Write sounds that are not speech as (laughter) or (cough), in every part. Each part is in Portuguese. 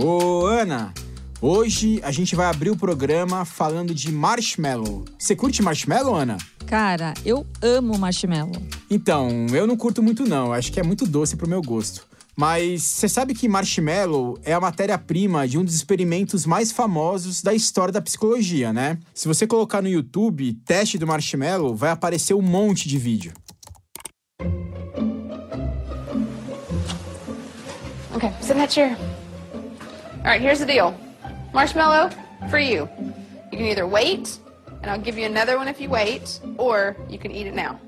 Ô, Ana, hoje a gente vai abrir o programa falando de marshmallow. Você curte marshmallow, Ana? Cara, eu amo marshmallow. Então, eu não curto muito não, acho que é muito doce pro meu gosto. Mas você sabe que marshmallow é a matéria-prima de um dos experimentos mais famosos da história da psicologia, né? Se você colocar no YouTube teste do marshmallow, vai aparecer um monte de vídeo. Okay, sit in that chair. All right, here's the deal. Marshmallow for you. You can either wait, and I'll give you another one if you wait, or you can eat it now.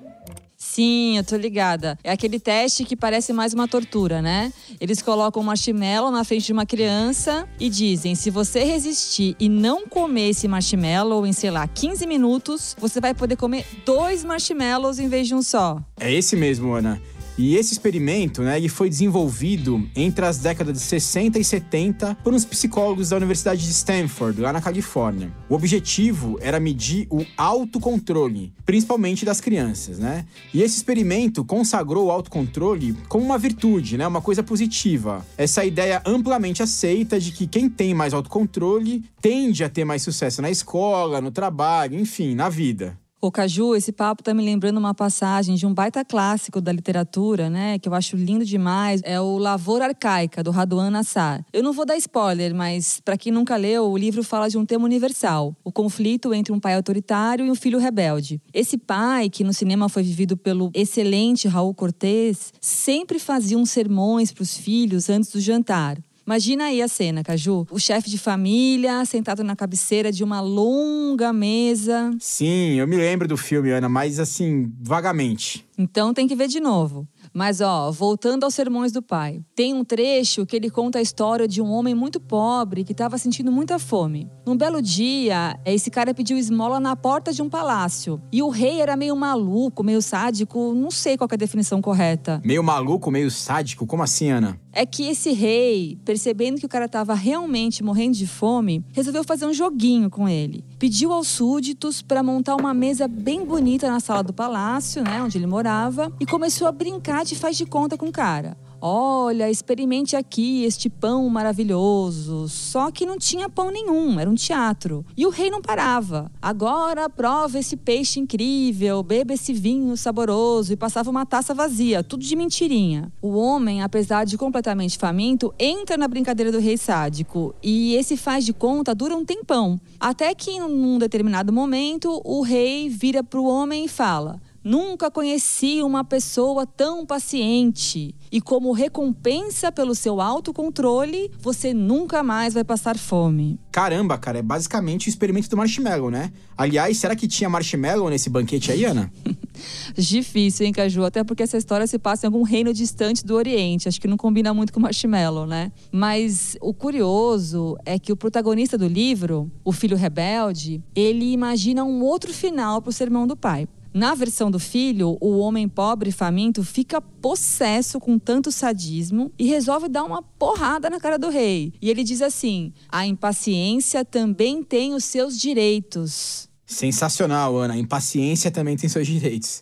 Sim, eu tô ligada. É aquele teste que parece mais uma tortura, né? Eles colocam um marshmallow na frente de uma criança e dizem: se você resistir e não comer esse marshmallow em, sei lá, 15 minutos, você vai poder comer dois marshmallows em vez de um só. É esse mesmo, Ana. E esse experimento, né, ele foi desenvolvido entre as décadas de 60 e 70 por uns psicólogos da Universidade de Stanford, lá na Califórnia. O objetivo era medir o autocontrole, principalmente das crianças, né? E esse experimento consagrou o autocontrole como uma virtude, né, uma coisa positiva. Essa ideia amplamente aceita de que quem tem mais autocontrole tende a ter mais sucesso na escola, no trabalho, enfim, na vida. Ô, Caju, esse papo tá me lembrando uma passagem de um baita clássico da literatura, né? Que eu acho lindo demais. É o Lavoura Arcaica, do Raduan Nassar. Eu não vou dar spoiler, mas para quem nunca leu, o livro fala de um tema universal: o conflito entre um pai autoritário e um filho rebelde. Esse pai, que no cinema foi vivido pelo excelente Raul Cortez, sempre fazia uns sermões para os filhos antes do jantar. Imagina aí a cena, Caju. O chefe de família sentado na cabeceira de uma longa mesa. Sim, eu me lembro do filme, Ana, mas assim, vagamente. Então tem que ver de novo. Mas, ó, voltando aos sermões do pai. Tem um trecho que ele conta a história de um homem muito pobre que estava sentindo muita fome. Num belo dia, esse cara pediu esmola na porta de um palácio. E o rei era meio maluco, meio sádico, não sei qual é a definição correta. Meio maluco, meio sádico? Como assim, Ana? É que esse rei, percebendo que o cara estava realmente morrendo de fome, resolveu fazer um joguinho com ele. Pediu aos súditos para montar uma mesa bem bonita na sala do palácio, né, onde ele morava, e começou a brincar de faz de conta com o cara. Olha, experimente aqui este pão maravilhoso. Só que não tinha pão nenhum, era um teatro. E o rei não parava. Agora prova esse peixe incrível, beba esse vinho saboroso e passava uma taça vazia, tudo de mentirinha. O homem, apesar de completamente faminto, entra na brincadeira do rei sádico e esse faz de conta dura um tempão. Até que num determinado momento o rei vira para o homem e fala: Nunca conheci uma pessoa tão paciente. E como recompensa pelo seu autocontrole, você nunca mais vai passar fome. Caramba, cara, é basicamente o experimento do marshmallow, né? Aliás, será que tinha marshmallow nesse banquete aí, Ana? (laughs) Difícil, hein, Caju? Até porque essa história se passa em algum reino distante do Oriente. Acho que não combina muito com marshmallow, né? Mas o curioso é que o protagonista do livro, o filho rebelde, ele imagina um outro final pro sermão do pai. Na versão do filho, o homem pobre e faminto fica possesso com tanto sadismo e resolve dar uma porrada na cara do rei. E ele diz assim: a impaciência também tem os seus direitos. Sensacional, Ana. A impaciência também tem seus direitos.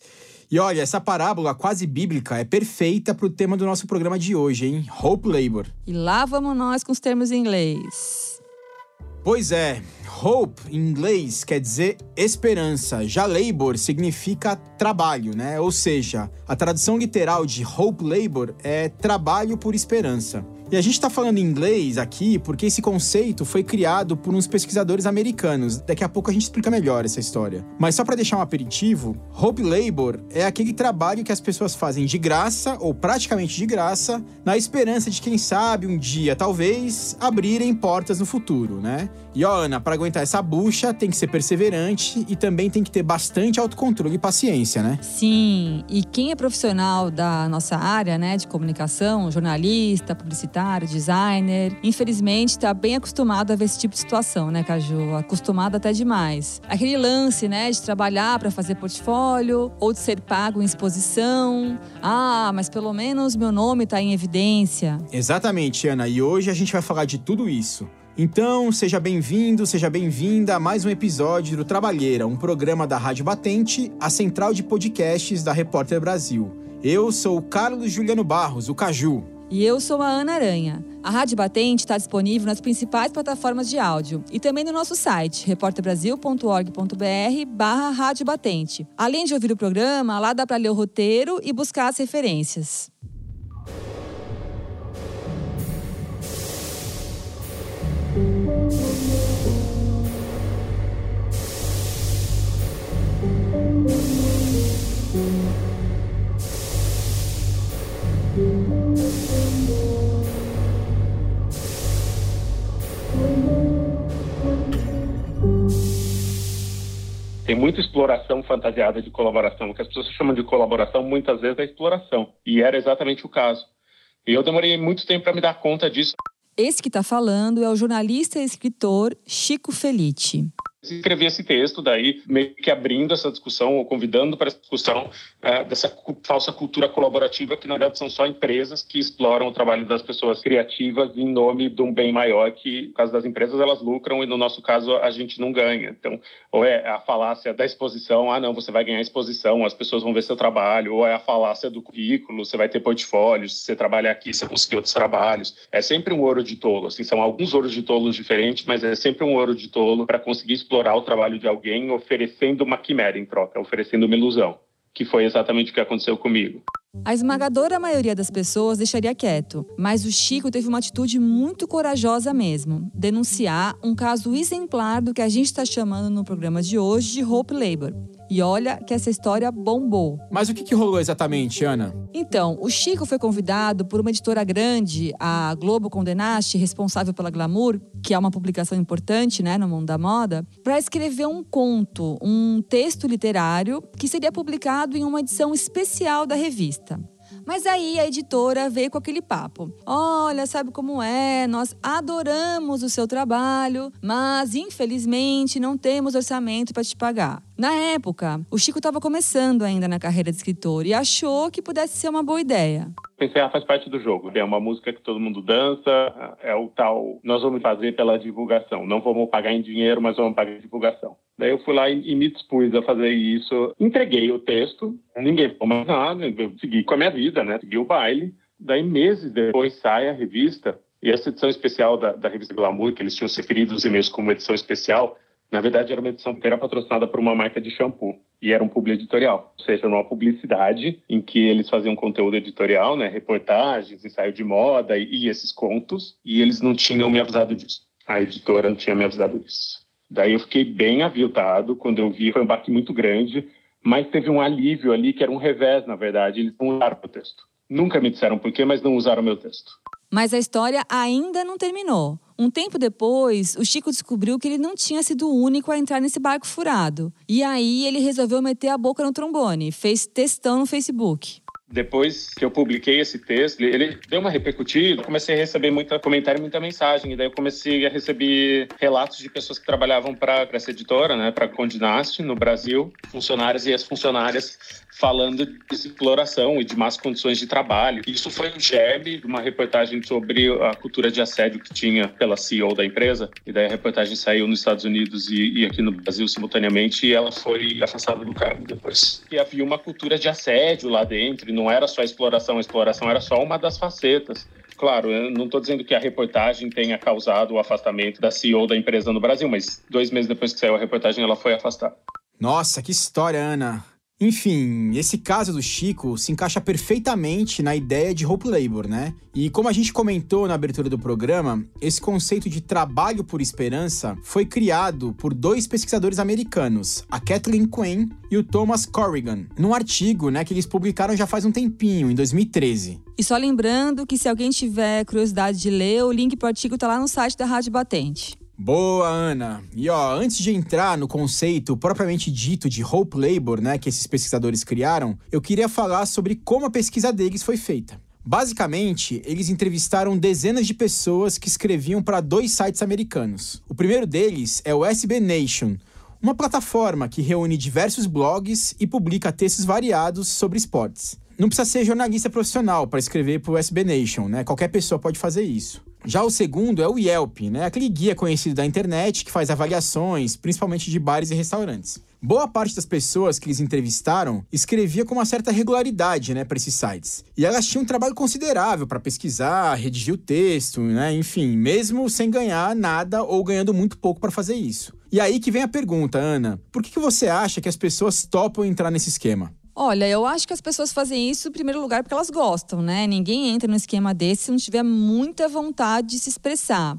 E olha, essa parábola quase bíblica é perfeita para o tema do nosso programa de hoje, hein? Hope Labor. E lá vamos nós com os termos em inglês. Pois é, hope em inglês quer dizer esperança, já labor significa trabalho, né? Ou seja, a tradução literal de hope labor é trabalho por esperança. E a gente está falando em inglês aqui porque esse conceito foi criado por uns pesquisadores americanos. Daqui a pouco a gente explica melhor essa história. Mas só para deixar um aperitivo, Hope Labor é aquele trabalho que as pessoas fazem de graça ou praticamente de graça, na esperança de quem sabe um dia, talvez, abrirem portas no futuro, né? E ó, Ana, para aguentar essa bucha, tem que ser perseverante e também tem que ter bastante autocontrole e paciência, né? Sim, e quem é profissional da nossa área, né, de comunicação, jornalista, publicitário, designer, infelizmente está bem acostumado a ver esse tipo de situação, né, Caju? Acostumado até demais. Aquele lance, né, de trabalhar para fazer portfólio ou de ser pago em exposição. Ah, mas pelo menos meu nome está em evidência. Exatamente, Ana. E hoje a gente vai falar de tudo isso. Então, seja bem-vindo, seja bem-vinda a mais um episódio do Trabalheira, um programa da Rádio Batente, a central de podcasts da Repórter Brasil. Eu sou o Carlos Juliano Barros, o Caju. E eu sou a Ana Aranha. A Rádio Batente está disponível nas principais plataformas de áudio e também no nosso site, repórterbrasil.org.br barra Rádio Batente. Além de ouvir o programa, lá dá para ler o roteiro e buscar as referências. Muita exploração fantasiada de colaboração. O que as pessoas chamam de colaboração muitas vezes é exploração. E era exatamente o caso. E eu demorei muito tempo para me dar conta disso. Esse que está falando é o jornalista e escritor Chico Felice escrevi esse texto, daí meio que abrindo essa discussão, ou convidando para essa discussão é, dessa falsa cultura colaborativa, que na verdade são só empresas que exploram o trabalho das pessoas criativas em nome de um bem maior, que no caso das empresas elas lucram e no nosso caso a gente não ganha. Então, ou é a falácia da exposição, ah não, você vai ganhar exposição, as pessoas vão ver seu trabalho, ou é a falácia do currículo, você vai ter portfólio, se você trabalhar aqui, você conseguir outros trabalhos. É sempre um ouro de tolo, assim, são alguns ouros de tolos diferentes, mas é sempre um ouro de tolo para conseguir explorar o trabalho de alguém oferecendo uma quimera em troca, oferecendo uma ilusão, que foi exatamente o que aconteceu comigo. A esmagadora maioria das pessoas deixaria quieto, mas o Chico teve uma atitude muito corajosa mesmo: denunciar um caso exemplar do que a gente está chamando no programa de hoje de Hope Labor. E olha que essa história bombou. Mas o que, que rolou exatamente, Ana? Então, o Chico foi convidado por uma editora grande, a Globo Condenaste, responsável pela Glamour, que é uma publicação importante né, no mundo da moda, para escrever um conto, um texto literário que seria publicado em uma edição especial da revista. Mas aí a editora veio com aquele papo: olha, sabe como é? Nós adoramos o seu trabalho, mas infelizmente não temos orçamento para te pagar. Na época, o Chico estava começando ainda na carreira de escritor e achou que pudesse ser uma boa ideia pensei, ah, faz parte do jogo. É uma música que todo mundo dança, é o tal, nós vamos fazer pela divulgação. Não vamos pagar em dinheiro, mas vamos pagar em divulgação. Daí eu fui lá e, e me dispus a fazer isso. Entreguei o texto, ninguém falou mais nada, eu segui com a minha vida, né? Segui o baile. Daí meses depois sai a revista, e essa edição especial da, da revista Glamour, que eles tinham se referido os e-mails como edição especial, na verdade, era uma edição que era patrocinada por uma marca de shampoo e era um publi editorial, ou seja, uma publicidade em que eles faziam conteúdo editorial, né, reportagens, ensaio de moda e, e esses contos, e eles não tinham me avisado disso. A editora não tinha me avisado disso. Daí eu fiquei bem aviltado quando eu vi, foi um baque muito grande, mas teve um alívio ali que era um revés, na verdade, eles não usaram o texto. Nunca me disseram por quê, mas não usaram meu texto. Mas a história ainda não terminou. Um tempo depois, o Chico descobriu que ele não tinha sido o único a entrar nesse barco furado. E aí ele resolveu meter a boca no trombone, fez testão no Facebook depois que eu publiquei esse texto, ele deu uma repercutida, comecei a receber muito comentário, muita mensagem, e daí eu comecei a receber relatos de pessoas que trabalhavam para essa editora, né, para Condinast no Brasil, funcionários e ex-funcionárias falando de exploração e de más condições de trabalho. Isso foi um germe de uma reportagem sobre a cultura de assédio que tinha pela CEO da empresa, e daí a reportagem saiu nos Estados Unidos e, e aqui no Brasil simultaneamente, e ela foi afastada do cargo depois. E havia uma cultura de assédio lá dentro, não era só exploração, exploração era só uma das facetas. Claro, eu não estou dizendo que a reportagem tenha causado o afastamento da CEO da empresa no Brasil, mas dois meses depois que saiu a reportagem, ela foi afastada. Nossa, que história, Ana. Enfim, esse caso do Chico se encaixa perfeitamente na ideia de Hope Labor, né? E como a gente comentou na abertura do programa, esse conceito de trabalho por esperança foi criado por dois pesquisadores americanos, a Kathleen Quinn e o Thomas Corrigan, num artigo, né, que eles publicaram já faz um tempinho, em 2013. E só lembrando que se alguém tiver curiosidade de ler, o link para o artigo está lá no site da Rádio Batente. Boa, Ana. E ó, antes de entrar no conceito propriamente dito de Hope Labor, né, que esses pesquisadores criaram, eu queria falar sobre como a pesquisa deles foi feita. Basicamente, eles entrevistaram dezenas de pessoas que escreviam para dois sites americanos. O primeiro deles é o SB Nation, uma plataforma que reúne diversos blogs e publica textos variados sobre esportes. Não precisa ser jornalista profissional para escrever para o SB Nation, né? Qualquer pessoa pode fazer isso. Já o segundo é o Yelp, né? Aquele guia conhecido da internet que faz avaliações, principalmente de bares e restaurantes. Boa parte das pessoas que eles entrevistaram escrevia com uma certa regularidade, né, para esses sites. E elas tinham um trabalho considerável para pesquisar, redigir o texto, né, enfim, mesmo sem ganhar nada ou ganhando muito pouco para fazer isso. E aí que vem a pergunta, Ana: por que, que você acha que as pessoas topam entrar nesse esquema? Olha, eu acho que as pessoas fazem isso em primeiro lugar porque elas gostam, né? Ninguém entra num esquema desse se não tiver muita vontade de se expressar.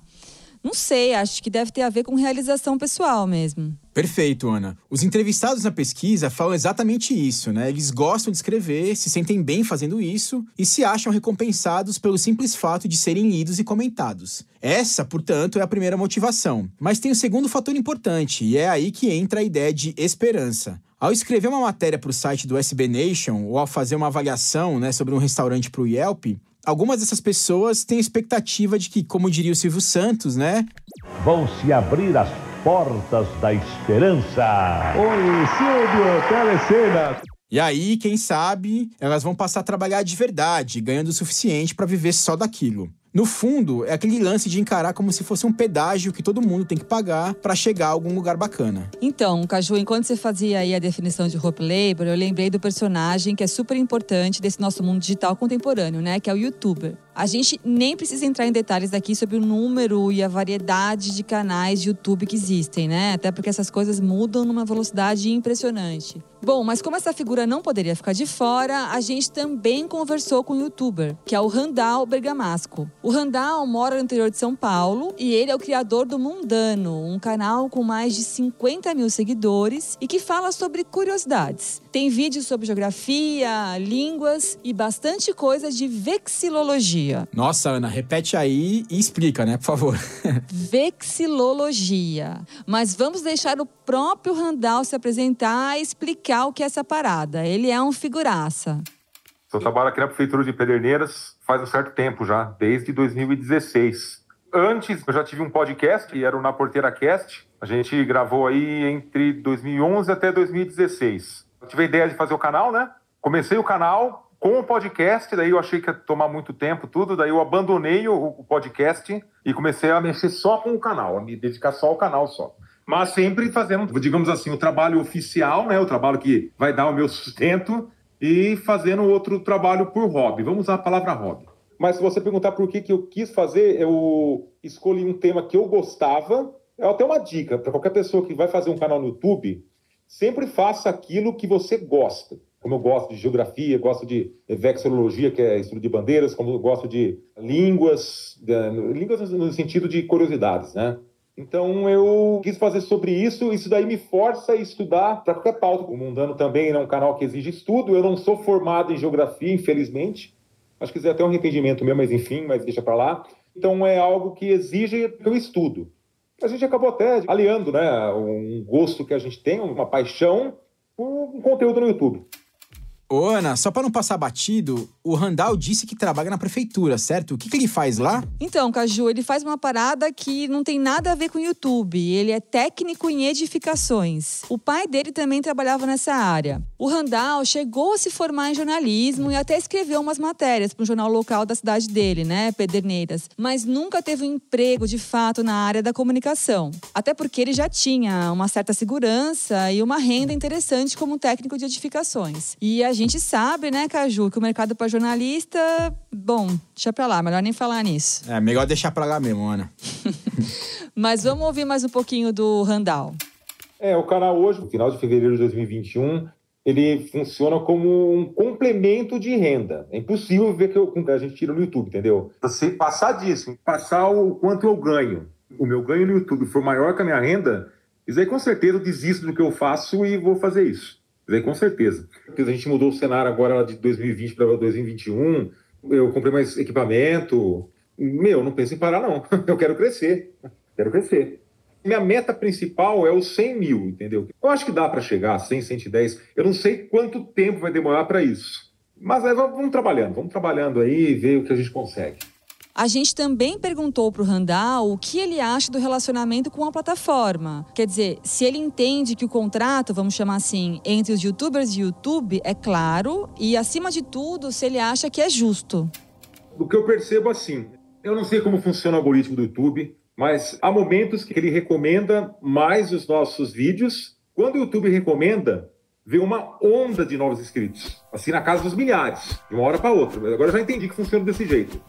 Não sei, acho que deve ter a ver com realização pessoal mesmo. Perfeito, Ana. Os entrevistados na pesquisa falam exatamente isso, né? Eles gostam de escrever, se sentem bem fazendo isso e se acham recompensados pelo simples fato de serem lidos e comentados. Essa, portanto, é a primeira motivação. Mas tem o um segundo fator importante, e é aí que entra a ideia de esperança. Ao escrever uma matéria para o site do SB Nation ou ao fazer uma avaliação né, sobre um restaurante para o Yelp, algumas dessas pessoas têm a expectativa de que, como diria o Silvio Santos, né? Vão se abrir as portas da esperança. Oi, Silvio, telecena. E aí, quem sabe, elas vão passar a trabalhar de verdade, ganhando o suficiente para viver só daquilo. No fundo, é aquele lance de encarar como se fosse um pedágio que todo mundo tem que pagar para chegar a algum lugar bacana. Então, Caju, enquanto você fazia aí a definição de Hope Labor, eu lembrei do personagem que é super importante desse nosso mundo digital contemporâneo, né? Que é o youtuber. A gente nem precisa entrar em detalhes aqui sobre o número e a variedade de canais de YouTube que existem, né? Até porque essas coisas mudam numa velocidade impressionante. Bom, mas como essa figura não poderia ficar de fora, a gente também conversou com um youtuber, que é o Randall Bergamasco. O Randall mora no interior de São Paulo e ele é o criador do Mundano, um canal com mais de 50 mil seguidores e que fala sobre curiosidades. Tem vídeos sobre geografia, línguas e bastante coisa de vexilologia. Nossa, Ana, repete aí e explica, né, por favor. (laughs) vexilologia. Mas vamos deixar o próprio Randall se apresentar e explicar o que é essa parada. Ele é um figuraça. Eu trabalho aqui na Prefeitura de Pederneiras faz um certo tempo já, desde 2016. Antes, eu já tive um podcast, que era o Na Porteira Cast. A gente gravou aí entre 2011 até 2016. Eu tive a ideia de fazer o canal, né? Comecei o canal com o podcast, daí eu achei que ia tomar muito tempo, tudo. Daí eu abandonei o podcast e comecei a mexer só com o canal, a me dedicar só ao canal só mas sempre fazendo, digamos assim, o trabalho oficial, né, o trabalho que vai dar o meu sustento e fazendo outro trabalho por hobby. Vamos usar a palavra hobby. Mas se você perguntar por que, que eu quis fazer, eu escolhi um tema que eu gostava. É até uma dica para qualquer pessoa que vai fazer um canal no YouTube, sempre faça aquilo que você gosta. Como eu gosto de geografia, gosto de vexilologia, que é estudo de bandeiras, como eu gosto de línguas, línguas no sentido de curiosidades, né? Então eu quis fazer sobre isso, isso daí me força a estudar para qualquer pauta. O Mundano também é um canal que exige estudo, eu não sou formado em geografia, infelizmente. Acho que é até um arrependimento meu, mas enfim, mas deixa para lá. Então é algo que exige que eu estudo. A gente acabou até aliando né, um gosto que a gente tem, uma paixão, um conteúdo no YouTube. Ô, Ana, só para não passar batido, o Randall disse que trabalha na prefeitura, certo? O que, que ele faz lá? Então, Caju, ele faz uma parada que não tem nada a ver com o YouTube. Ele é técnico em edificações. O pai dele também trabalhava nessa área. O Randall chegou a se formar em jornalismo e até escreveu umas matérias para um jornal local da cidade dele, né, Pederneiras, mas nunca teve um emprego de fato na área da comunicação. Até porque ele já tinha uma certa segurança e uma renda interessante como técnico de edificações. E a gente sabe, né, Caju, que o mercado para jornalista, bom, deixa pra lá, melhor nem falar nisso. É, melhor deixar pra lá mesmo, Ana. (laughs) Mas vamos ouvir mais um pouquinho do Randall. É, o canal hoje, no final de fevereiro de 2021, ele funciona como um complemento de renda. É impossível ver que eu, a gente tira no YouTube, entendeu? Se passar disso, passar o quanto eu ganho, o meu ganho no YouTube for maior que a minha renda, isso aí com certeza eu desisto do que eu faço e vou fazer isso com certeza. Porque a gente mudou o cenário agora de 2020 para 2021. Eu comprei mais equipamento. Meu, não penso em parar, não. (laughs) Eu quero crescer. Quero crescer. Minha meta principal é os 100 mil, entendeu? Eu acho que dá para chegar a 100, 110. Eu não sei quanto tempo vai demorar para isso. Mas aí vamos trabalhando, vamos trabalhando aí e ver o que a gente consegue. A gente também perguntou para o Randall o que ele acha do relacionamento com a plataforma. Quer dizer, se ele entende que o contrato, vamos chamar assim, entre os youtubers e YouTube é claro e, acima de tudo, se ele acha que é justo. O que eu percebo assim, eu não sei como funciona o algoritmo do YouTube, mas há momentos que ele recomenda mais os nossos vídeos Quando o YouTube recomenda, vem uma onda de novos inscritos, assim na casa dos milhares, de uma hora para outra. Agora eu já entendi que funciona desse jeito.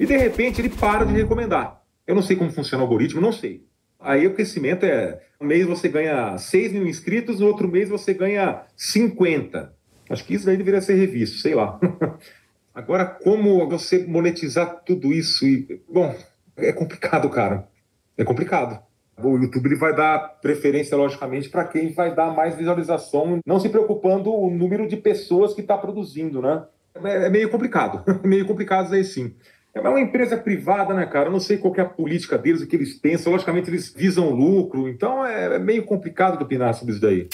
E de repente ele para de recomendar. Eu não sei como funciona o algoritmo, não sei. Aí o crescimento é: um mês você ganha 6 mil inscritos, no outro mês você ganha 50. Acho que isso daí deveria ser revisto, sei lá. (laughs) Agora, como você monetizar tudo isso? E, bom, é complicado, cara. É complicado. O YouTube ele vai dar preferência, logicamente, para quem vai dar mais visualização, não se preocupando o número de pessoas que está produzindo, né? É, é meio complicado. (laughs) meio complicado aí sim. É uma empresa privada, né, cara? Eu não sei qual é a política deles, o que eles pensam. Logicamente, eles visam lucro, então é, é meio complicado opinar sobre isso daí.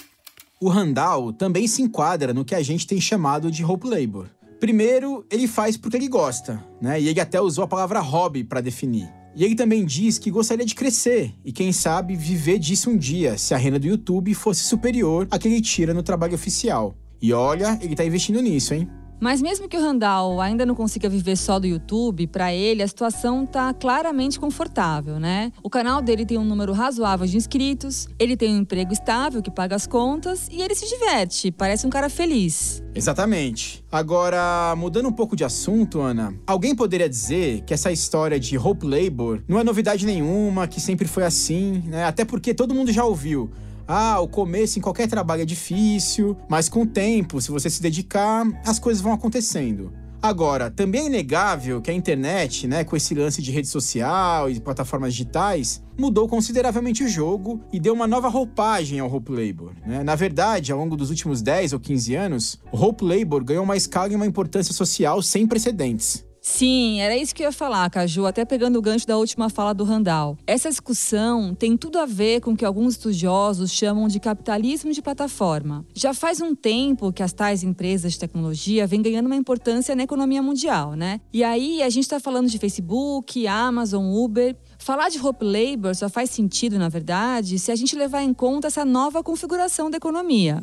O Randall também se enquadra no que a gente tem chamado de Hope Labor. Primeiro, ele faz porque ele gosta, né? E ele até usou a palavra hobby para definir. E ele também diz que gostaria de crescer e, quem sabe, viver disso um dia, se a renda do YouTube fosse superior à que ele tira no trabalho oficial. E olha, ele tá investindo nisso, hein? Mas mesmo que o Randall ainda não consiga viver só do YouTube, para ele a situação tá claramente confortável, né? O canal dele tem um número razoável de inscritos, ele tem um emprego estável que paga as contas e ele se diverte, parece um cara feliz. Exatamente. Agora, mudando um pouco de assunto, Ana, alguém poderia dizer que essa história de Hope Labor não é novidade nenhuma, que sempre foi assim, né? Até porque todo mundo já ouviu. Ah, o começo em qualquer trabalho é difícil, mas com o tempo, se você se dedicar, as coisas vão acontecendo. Agora, também é inegável que a internet, né, com esse lance de rede social e plataformas digitais, mudou consideravelmente o jogo e deu uma nova roupagem ao Hope Labor. Né? Na verdade, ao longo dos últimos 10 ou 15 anos, o Hope Labor ganhou uma escala e uma importância social sem precedentes. Sim, era isso que eu ia falar, Caju, até pegando o gancho da última fala do Randall. Essa discussão tem tudo a ver com o que alguns estudiosos chamam de capitalismo de plataforma. Já faz um tempo que as tais empresas de tecnologia vêm ganhando uma importância na economia mundial, né? E aí a gente está falando de Facebook, Amazon, Uber. Falar de Hope Labor só faz sentido, na verdade, se a gente levar em conta essa nova configuração da economia.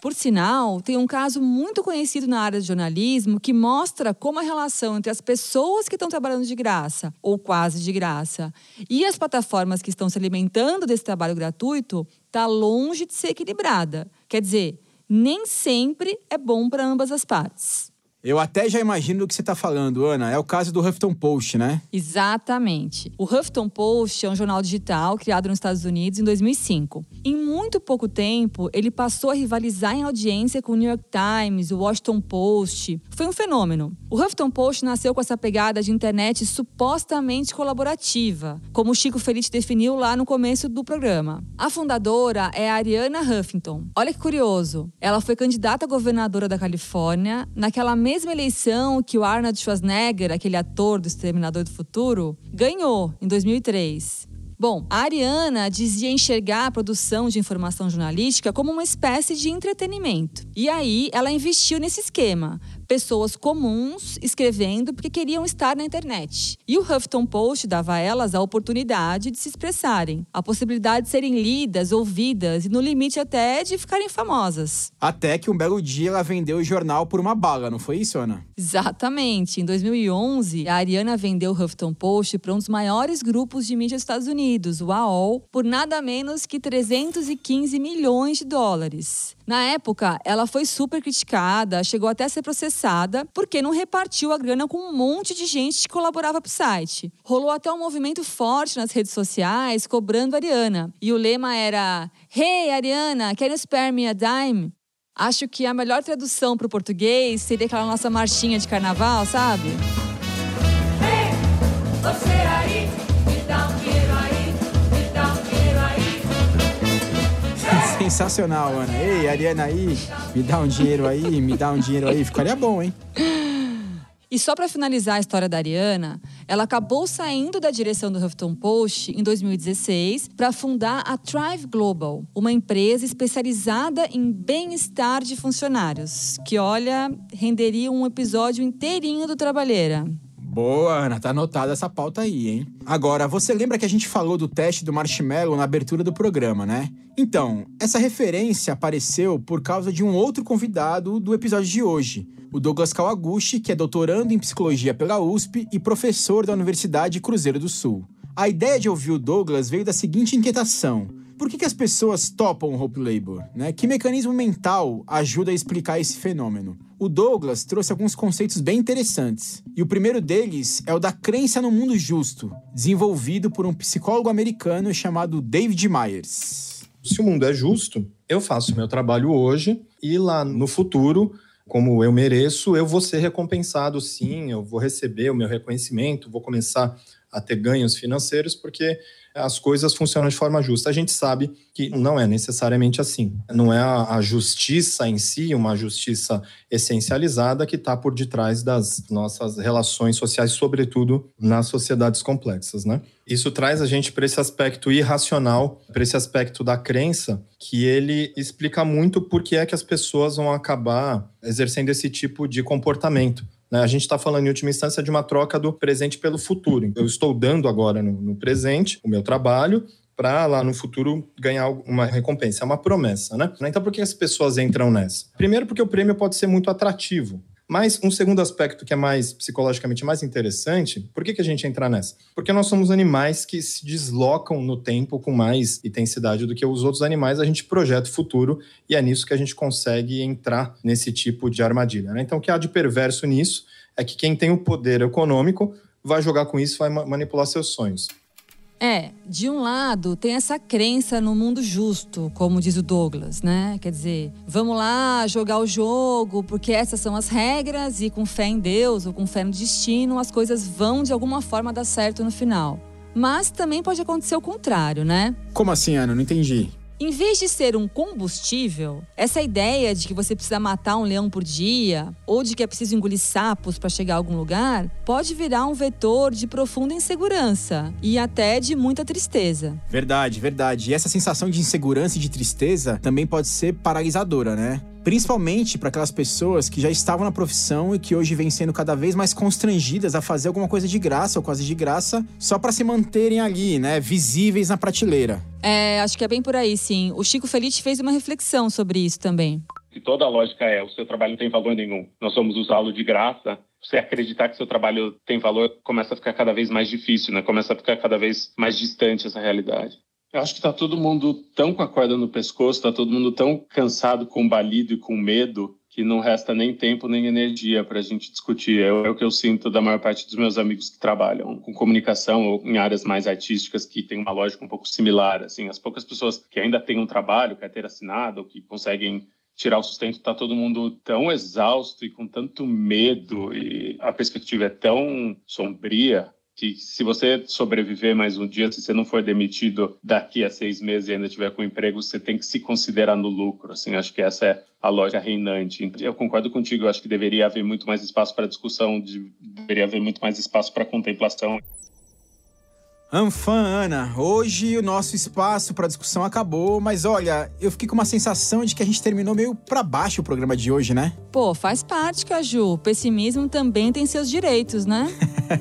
Por sinal, tem um caso muito conhecido na área de jornalismo que mostra como a relação entre as pessoas que estão trabalhando de graça, ou quase de graça, e as plataformas que estão se alimentando desse trabalho gratuito está longe de ser equilibrada. Quer dizer, nem sempre é bom para ambas as partes. Eu até já imagino do que você está falando, Ana. É o caso do Huffington Post, né? Exatamente. O Huffington Post é um jornal digital criado nos Estados Unidos em 2005. Em muito pouco tempo, ele passou a rivalizar em audiência com o New York Times, o Washington Post. Foi um fenômeno. O Huffington Post nasceu com essa pegada de internet supostamente colaborativa, como o Chico Felice definiu lá no começo do programa. A fundadora é a Ariana Huffington. Olha que curioso. Ela foi candidata a governadora da Califórnia naquela mesma mesma eleição que o Arnold Schwarzenegger, aquele ator do Exterminador do Futuro, ganhou em 2003. Bom, a Ariana dizia enxergar a produção de informação jornalística como uma espécie de entretenimento. E aí ela investiu nesse esquema, pessoas comuns escrevendo porque queriam estar na internet. E o Huffington Post dava a elas a oportunidade de se expressarem, a possibilidade de serem lidas, ouvidas e, no limite, até de ficarem famosas. Até que um belo dia ela vendeu o jornal por uma bala, não foi isso, Ana? Exatamente. Em 2011, a Ariana vendeu o Huffington Post para um dos maiores grupos de mídia dos Estados Unidos, o AOL, por nada menos que 315 milhões de dólares. Na época, ela foi super criticada, chegou até a ser processada porque não repartiu a grana com um monte de gente que colaborava para o site. Rolou até um movimento forte nas redes sociais cobrando a Ariana. E o lema era: Hey, Ariana, can you spare me a dime? Acho que a melhor tradução para o português seria aquela nossa marchinha de carnaval, sabe? Hey, você aí! Sensacional, Ana. Ei, Ariana aí, me dá um dinheiro aí, me dá um dinheiro aí. Ficaria bom, hein? E só para finalizar a história da Ariana, ela acabou saindo da direção do Huffington Post em 2016 para fundar a Thrive Global, uma empresa especializada em bem-estar de funcionários, que olha, renderia um episódio inteirinho do Trabalheira. Boa, Ana, tá anotada essa pauta aí, hein? Agora, você lembra que a gente falou do teste do marshmallow na abertura do programa, né? Então, essa referência apareceu por causa de um outro convidado do episódio de hoje, o Douglas Kawaguchi, que é doutorando em psicologia pela USP e professor da Universidade Cruzeiro do Sul. A ideia de ouvir o Douglas veio da seguinte inquietação: por que, que as pessoas topam o Hope Labor? Né? Que mecanismo mental ajuda a explicar esse fenômeno? O Douglas trouxe alguns conceitos bem interessantes. E o primeiro deles é o da crença no mundo justo, desenvolvido por um psicólogo americano chamado David Myers. Se o mundo é justo, eu faço meu trabalho hoje e lá no futuro como eu mereço, eu vou ser recompensado sim, eu vou receber o meu reconhecimento, vou começar a ter ganhos financeiros, porque as coisas funcionam de forma justa. A gente sabe que não é necessariamente assim. Não é a, justiça em si, uma justiça essencializada, que está por detrás das nossas relações sociais, sobretudo nas sociedades complexas, né? Isso traz a gente para esse aspecto irracional, para esse aspecto da crença, que ele explica muito por que é que as pessoas vão acabar exercendo esse tipo de comportamento. Né? A gente está falando, em última instância, de uma troca do presente pelo futuro. Eu estou dando agora no, no presente o meu trabalho para lá no futuro ganhar uma recompensa. É uma promessa, né? Então, por que as pessoas entram nessa? Primeiro, porque o prêmio pode ser muito atrativo. Mas um segundo aspecto que é mais psicologicamente mais interessante, por que, que a gente entra nessa? Porque nós somos animais que se deslocam no tempo com mais intensidade do que os outros animais, a gente projeta o futuro e é nisso que a gente consegue entrar nesse tipo de armadilha. Né? Então, o que há de perverso nisso é que quem tem o poder econômico vai jogar com isso, vai manipular seus sonhos. É, de um lado tem essa crença no mundo justo, como diz o Douglas, né? Quer dizer, vamos lá jogar o jogo, porque essas são as regras e com fé em Deus ou com fé no destino, as coisas vão de alguma forma dar certo no final. Mas também pode acontecer o contrário, né? Como assim, Ana? Não entendi. Em vez de ser um combustível, essa ideia de que você precisa matar um leão por dia ou de que é preciso engolir sapos para chegar a algum lugar, pode virar um vetor de profunda insegurança e até de muita tristeza. Verdade, verdade. E essa sensação de insegurança e de tristeza também pode ser paralisadora, né? Principalmente para aquelas pessoas que já estavam na profissão e que hoje vêm sendo cada vez mais constrangidas a fazer alguma coisa de graça ou quase de graça, só para se manterem ali, né, visíveis na prateleira. É, acho que é bem por aí, sim. O Chico Felice fez uma reflexão sobre isso também. E toda a lógica é: o seu trabalho não tem valor nenhum, nós vamos usá-lo de graça. Você acreditar que seu trabalho tem valor começa a ficar cada vez mais difícil, né? Começa a ficar cada vez mais distante essa realidade. Eu acho que está todo mundo tão com a corda no pescoço, está todo mundo tão cansado, combalido e com medo que não resta nem tempo nem energia para a gente discutir. É, é, o que eu sinto da maior parte dos meus amigos que trabalham com comunicação ou em áreas mais artísticas que têm uma lógica um pouco similar. Assim, as poucas pessoas que ainda têm um trabalho, ter assinado, ou que conseguem tirar o sustento, está todo mundo tão exausto e com tanto medo e a perspectiva é tão sombria que se você sobreviver mais um dia, se você não for demitido daqui a seis meses e ainda tiver com emprego, você tem que se considerar no lucro. Assim, acho que essa é a lógica reinante. Eu concordo contigo. Acho que deveria haver muito mais espaço para discussão, deveria haver muito mais espaço para contemplação. Anfã, Ana, hoje o nosso espaço para discussão acabou, mas olha, eu fiquei com uma sensação de que a gente terminou meio para baixo o programa de hoje, né? Pô, faz parte, Caju. O pessimismo também tem seus direitos, né?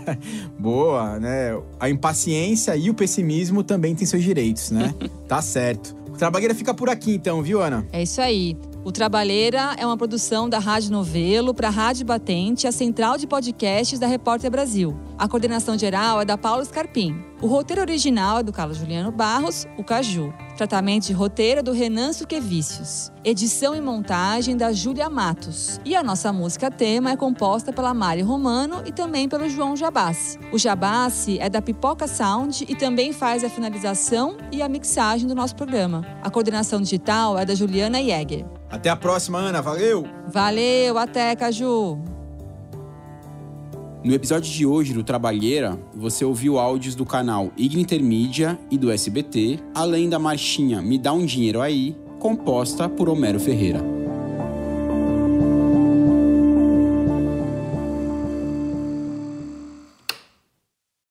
(laughs) Boa, né? A impaciência e o pessimismo também têm seus direitos, né? (laughs) tá certo. O Trabalheira fica por aqui então, viu, Ana? É isso aí. O Trabalheira é uma produção da Rádio Novelo para a Rádio Batente, a central de podcasts da Repórter Brasil. A coordenação geral é da Paula Scarpim. O roteiro original é do Carlos Juliano Barros, o Caju. Tratamento de roteiro é do Renan Suquevicius. Edição e montagem da Júlia Matos. E a nossa música tema é composta pela Mari Romano e também pelo João Jabassi. O Jabassi é da Pipoca Sound e também faz a finalização e a mixagem do nosso programa. A coordenação digital é da Juliana Jäger. Até a próxima, Ana. Valeu! Valeu, até, Caju! No episódio de hoje do Trabalheira, você ouviu áudios do canal Ignitermídia e do SBT, além da marchinha Me Dá um Dinheiro Aí, composta por Homero Ferreira.